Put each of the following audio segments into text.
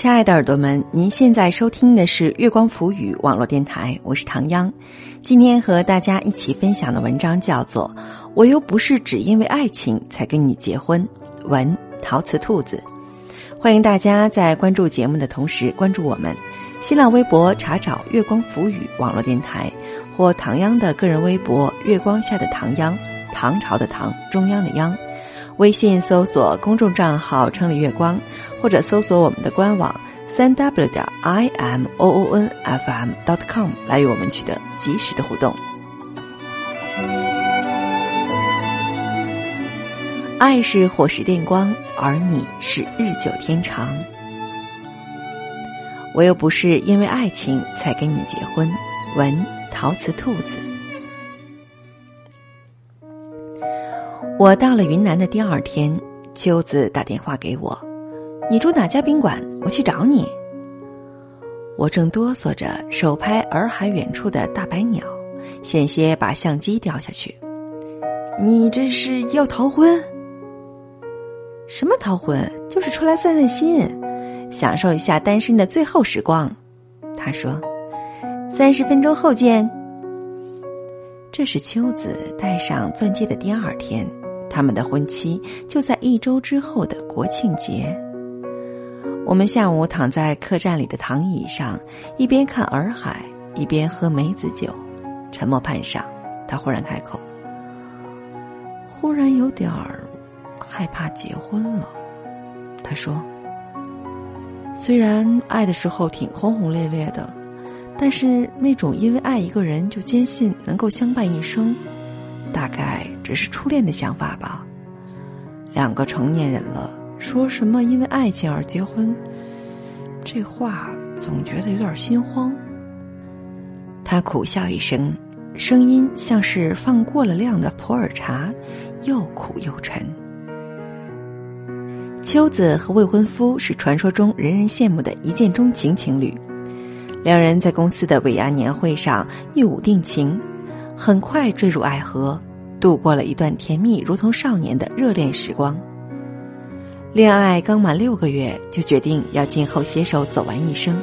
亲爱的耳朵们，您现在收听的是月光浮语网络电台，我是唐央。今天和大家一起分享的文章叫做《我又不是只因为爱情才跟你结婚》，文陶瓷兔子。欢迎大家在关注节目的同时关注我们，新浪微博查找“月光浮语网络电台”或唐央的个人微博“月光下的唐央”，唐朝的唐，中央的央。微信搜索公众账号“城里月光”，或者搜索我们的官网三 w 点 i m o o n f m dot com 来与我们取得及时的互动。爱是火石电光，而你是日久天长。我又不是因为爱情才跟你结婚。文陶瓷兔子。我到了云南的第二天，秋子打电话给我：“你住哪家宾馆？我去找你。”我正哆嗦着手拍洱海远处的大白鸟，险些把相机掉下去。你这是要逃婚？什么逃婚？就是出来散散心，享受一下单身的最后时光。他说：“三十分钟后见。”这是秋子戴上钻戒的第二天。他们的婚期就在一周之后的国庆节。我们下午躺在客栈里的躺椅上，一边看洱海，一边喝梅子酒，沉默半晌，他忽然开口：“忽然有点儿害怕结婚了。”他说：“虽然爱的时候挺轰轰烈烈的，但是那种因为爱一个人就坚信能够相伴一生。”大概只是初恋的想法吧。两个成年人了，说什么因为爱情而结婚，这话总觉得有点心慌。他苦笑一声，声音像是放过了量的普洱茶，又苦又沉。秋子和未婚夫是传说中人人羡慕的一见钟情情侣，两人在公司的尾牙年会上一舞定情。很快坠入爱河，度过了一段甜蜜如同少年的热恋时光。恋爱刚满六个月，就决定要今后携手走完一生。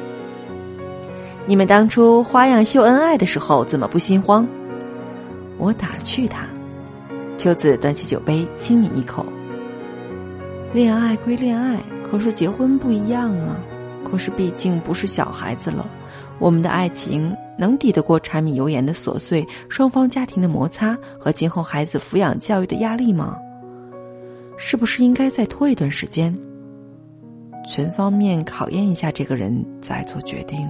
你们当初花样秀恩爱的时候，怎么不心慌？我打趣他。秋子端起酒杯，轻抿一口。恋爱归恋爱，可是结婚不一样啊。可是毕竟不是小孩子了，我们的爱情。能抵得过柴米油盐的琐碎，双方家庭的摩擦和今后孩子抚养教育的压力吗？是不是应该再拖一段时间，全方面考验一下这个人，再做决定？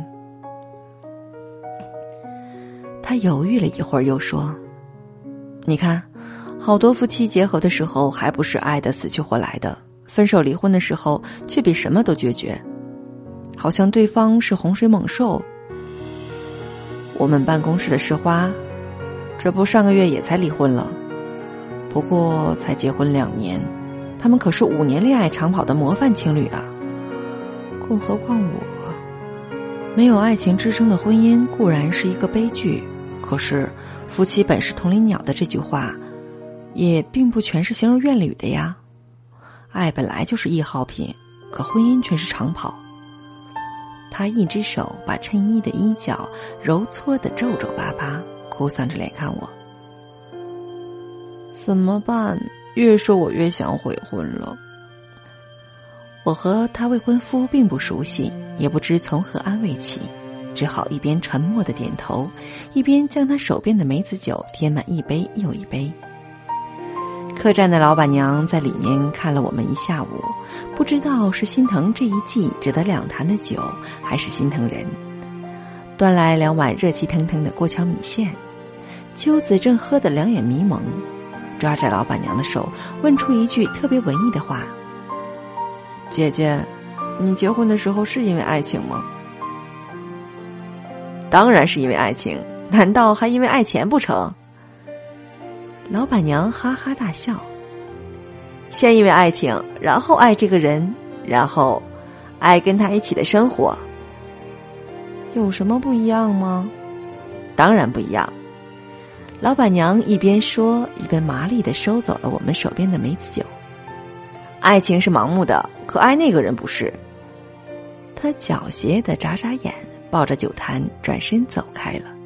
他犹豫了一会儿，又说：“你看，好多夫妻结合的时候还不是爱的死去活来的，分手离婚的时候却比什么都决绝，好像对方是洪水猛兽。”我们办公室的市花，这不上个月也才离婚了，不过才结婚两年，他们可是五年恋爱长跑的模范情侣啊！更何况我，没有爱情支撑的婚姻固然是一个悲剧，可是“夫妻本是同林鸟”的这句话，也并不全是形容怨侣的呀。爱本来就是易耗品，可婚姻却是长跑。他一只手把衬衣的衣角揉搓的皱皱巴巴，哭丧着脸看我。怎么办？越说我越想悔婚了。我和他未婚夫并不熟悉，也不知从何安慰起，只好一边沉默的点头，一边将他手边的梅子酒添满一杯又一杯。客栈的老板娘在里面看了我们一下午，不知道是心疼这一季只得两坛的酒，还是心疼人，端来两碗热气腾腾的过桥米线。秋子正喝得两眼迷蒙，抓着老板娘的手，问出一句特别文艺的话：“姐姐，你结婚的时候是因为爱情吗？”“当然是因为爱情，难道还因为爱钱不成？”老板娘哈哈大笑。先因为爱情，然后爱这个人，然后爱跟他一起的生活，有什么不一样吗？当然不一样。老板娘一边说，一边麻利的收走了我们手边的梅子酒。爱情是盲目的，可爱那个人不是。他狡黠的眨眨眼，抱着酒坛转身走开了。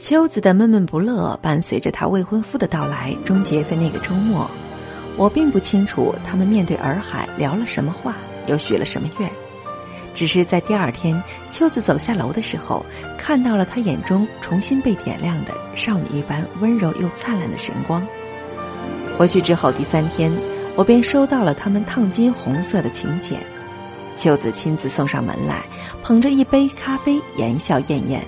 秋子的闷闷不乐伴随着她未婚夫的到来，终结在那个周末。我并不清楚他们面对洱海聊了什么话，又许了什么愿。只是在第二天，秋子走下楼的时候，看到了他眼中重新被点亮的少女一般温柔又灿烂的神光。回去之后第三天，我便收到了他们烫金红色的请柬。秋子亲自送上门来，捧着一杯咖啡，言笑晏晏。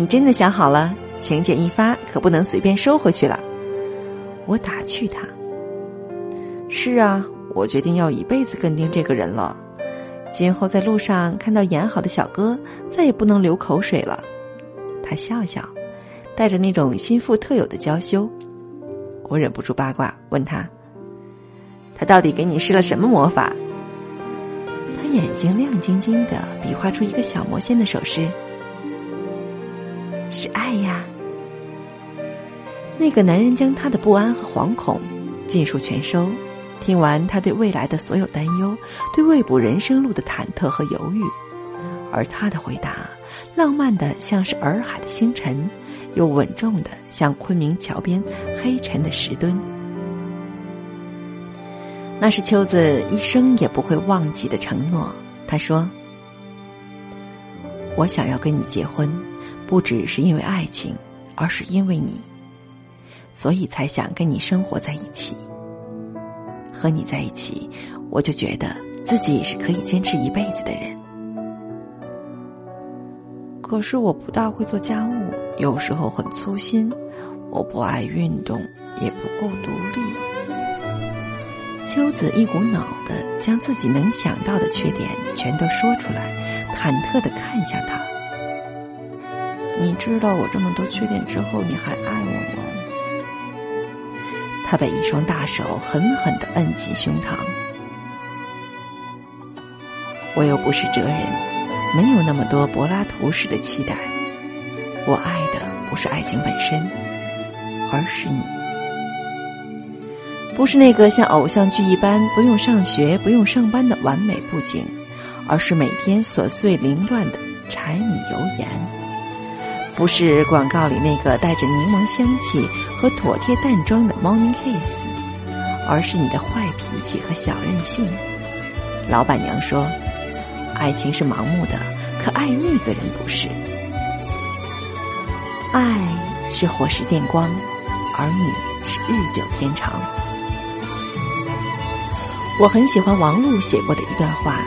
你真的想好了？请柬一发，可不能随便收回去了。我打趣他。是啊，我决定要一辈子跟定这个人了。今后在路上看到演好的小哥，再也不能流口水了。他笑笑，带着那种心腹特有的娇羞。我忍不住八卦，问他：“他到底给你施了什么魔法？”他眼睛亮晶晶的，比划出一个小魔仙的手势：“是爱呀。”那个男人将他的不安和惶恐尽数全收，听完他对未来的所有担忧，对未卜人生路的忐忑和犹豫，而他的回答，浪漫的像是洱海的星辰。又稳重的像昆明桥边黑沉的石墩，那是秋子一生也不会忘记的承诺。他说：“我想要跟你结婚，不只是因为爱情，而是因为你，所以才想跟你生活在一起。和你在一起，我就觉得自己是可以坚持一辈子的人。可是我不大会做家务。”有时候很粗心，我不爱运动，也不够独立。秋子一股脑的将自己能想到的缺点全都说出来，忐忑的看向他。你知道我这么多缺点之后，你还爱我吗？他被一双大手狠狠的摁进胸膛。我又不是哲人，没有那么多柏拉图式的期待。我爱的不是爱情本身，而是你。不是那个像偶像剧一般不用上学、不用上班的完美布景，而是每天琐碎凌乱的柴米油盐。不是广告里那个带着柠檬香气和妥帖淡妆的 Morning Kiss，而是你的坏脾气和小任性。老板娘说：“爱情是盲目的，可爱那个人不是。”爱是火石电光，而你是日久天长。我很喜欢王璐写过的一段话：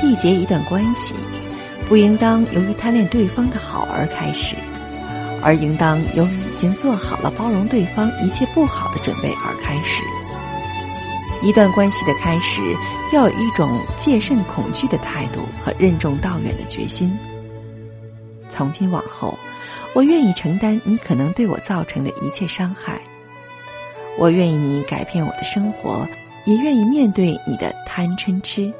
缔结一段关系，不应当由于贪恋对方的好而开始，而应当由于已经做好了包容对方一切不好的准备而开始。一段关系的开始，要有一种戒慎恐惧的态度和任重道远的决心。从今往后，我愿意承担你可能对我造成的一切伤害。我愿意你改变我的生活，也愿意面对你的贪嗔痴。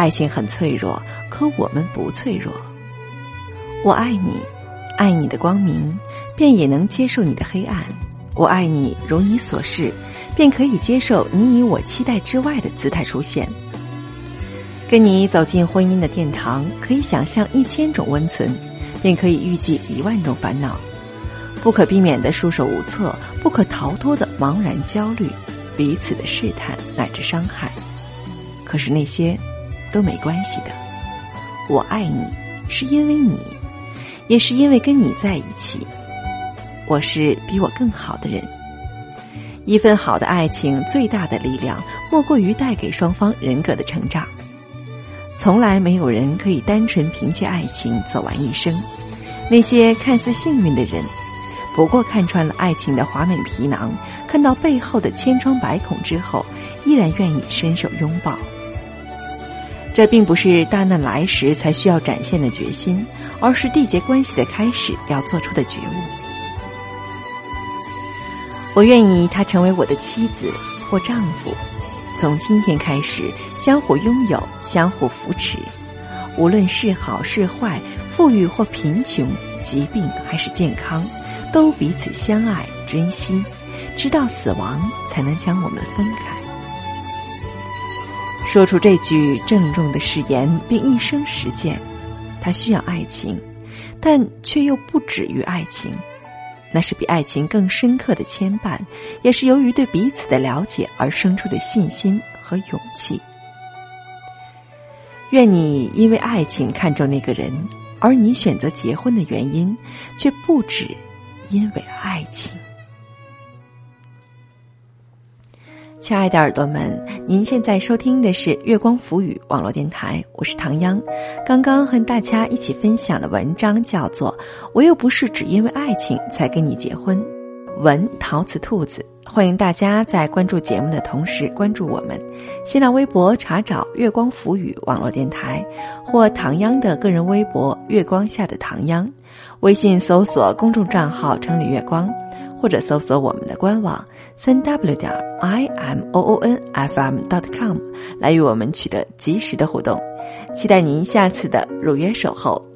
爱情很脆弱，可我们不脆弱。我爱你，爱你的光明，便也能接受你的黑暗。我爱你，如你所示，便可以接受你以我期待之外的姿态出现。跟你走进婚姻的殿堂，可以想象一千种温存，便可以预计一万种烦恼，不可避免的束手无策，不可逃脱的茫然焦虑，彼此的试探乃至伤害。可是那些都没关系的。我爱你，是因为你，也是因为跟你在一起。我是比我更好的人。一份好的爱情，最大的力量莫过于带给双方人格的成长。从来没有人可以单纯凭借爱情走完一生。那些看似幸运的人，不过看穿了爱情的华美皮囊，看到背后的千疮百孔之后，依然愿意伸手拥抱。这并不是大难来时才需要展现的决心，而是缔结关系的开始要做出的觉悟。我愿意他成为我的妻子或丈夫。从今天开始，相互拥有，相互扶持，无论是好是坏，富裕或贫穷，疾病还是健康，都彼此相爱、珍惜，直到死亡才能将我们分开。说出这句郑重的誓言，并一生实践。他需要爱情，但却又不止于爱情。那是比爱情更深刻的牵绊，也是由于对彼此的了解而生出的信心和勇气。愿你因为爱情看中那个人，而你选择结婚的原因，却不止因为爱情。亲爱的耳朵们，您现在收听的是月光浮语网络电台，我是唐央。刚刚和大家一起分享的文章叫做《我又不是只因为爱情才跟你结婚》，文陶瓷兔子。欢迎大家在关注节目的同时关注我们，新浪微博查找“月光浮语网络电台”或唐央的个人微博“月光下的唐央”，微信搜索公众账号“城里月光”。或者搜索我们的官网三 w 点 i m o o n f m dot com 来与我们取得及时的互动，期待您下次的如约守候。